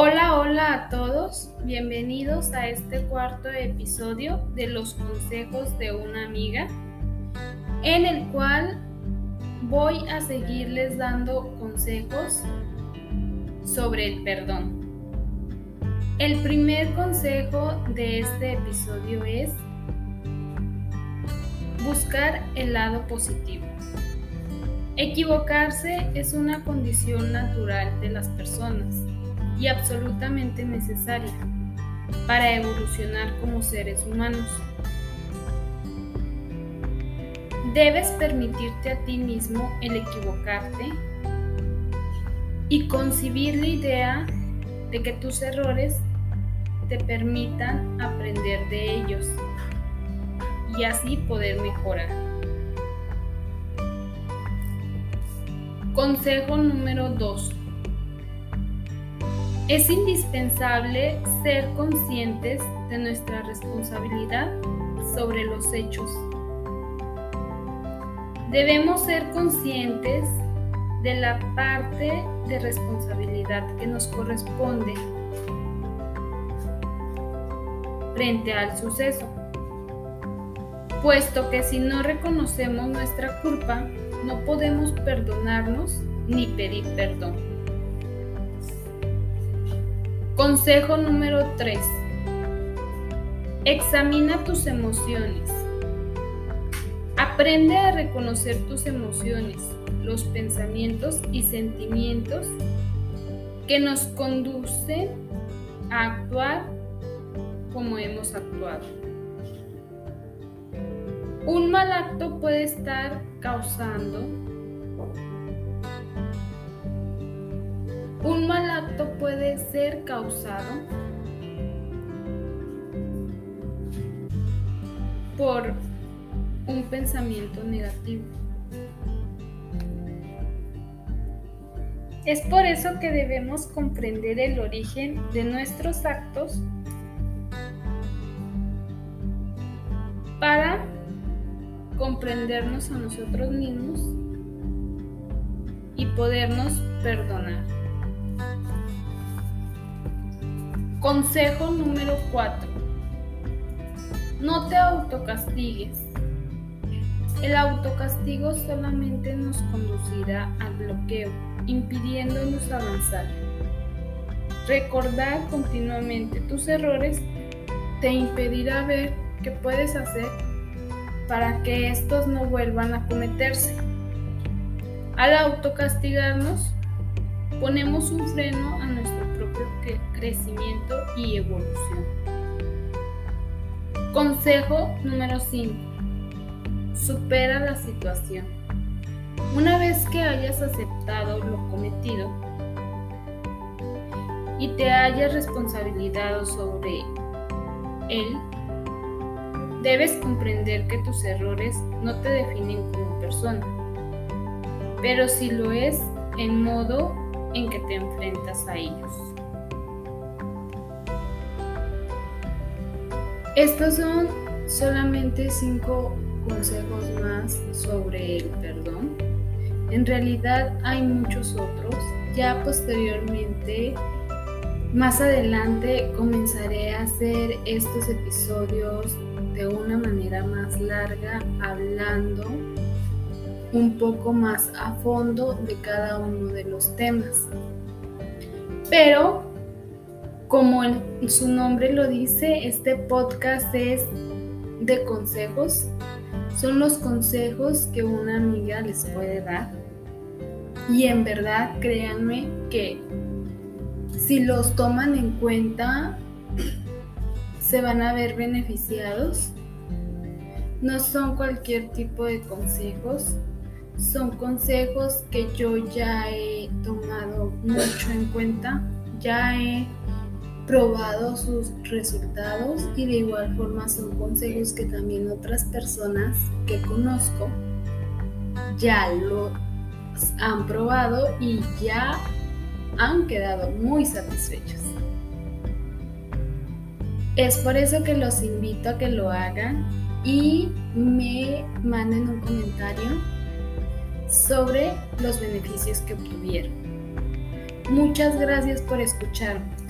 Hola, hola a todos, bienvenidos a este cuarto episodio de los consejos de una amiga, en el cual voy a seguirles dando consejos sobre el perdón. El primer consejo de este episodio es buscar el lado positivo. Equivocarse es una condición natural de las personas y absolutamente necesaria para evolucionar como seres humanos. Debes permitirte a ti mismo el equivocarte y concebir la idea de que tus errores te permitan aprender de ellos y así poder mejorar. Consejo número 2. Es indispensable ser conscientes de nuestra responsabilidad sobre los hechos. Debemos ser conscientes de la parte de responsabilidad que nos corresponde frente al suceso, puesto que si no reconocemos nuestra culpa, no podemos perdonarnos ni pedir perdón. Consejo número 3. Examina tus emociones. Aprende a reconocer tus emociones, los pensamientos y sentimientos que nos conducen a actuar como hemos actuado. Un mal acto puede estar causando Un mal acto puede ser causado por un pensamiento negativo. Es por eso que debemos comprender el origen de nuestros actos para comprendernos a nosotros mismos y podernos perdonar. Consejo número 4. No te autocastigues. El autocastigo solamente nos conducirá al bloqueo, impidiéndonos avanzar. Recordar continuamente tus errores te impedirá ver qué puedes hacer para que estos no vuelvan a cometerse. Al autocastigarnos, ponemos un freno a nuestra crecimiento y evolución. Consejo número 5. Supera la situación. Una vez que hayas aceptado lo cometido y te hayas responsabilizado sobre él, debes comprender que tus errores no te definen como persona, pero si lo es en modo en que te enfrentas a ellos. Estos son solamente cinco consejos más sobre el perdón. En realidad hay muchos otros. Ya posteriormente, más adelante, comenzaré a hacer estos episodios de una manera más larga, hablando un poco más a fondo de cada uno de los temas. Pero como su nombre lo dice, este podcast es de consejos. Son los consejos que una amiga les puede dar. Y en verdad, créanme que si los toman en cuenta, se van a ver beneficiados. No son cualquier tipo de consejos, son consejos que yo ya he tomado mucho en cuenta, ya he probado sus resultados y de igual forma son consejos que también otras personas que conozco ya los han probado y ya han quedado muy satisfechos. Es por eso que los invito a que lo hagan y me manden un comentario sobre los beneficios que obtuvieron. Muchas gracias por escucharme.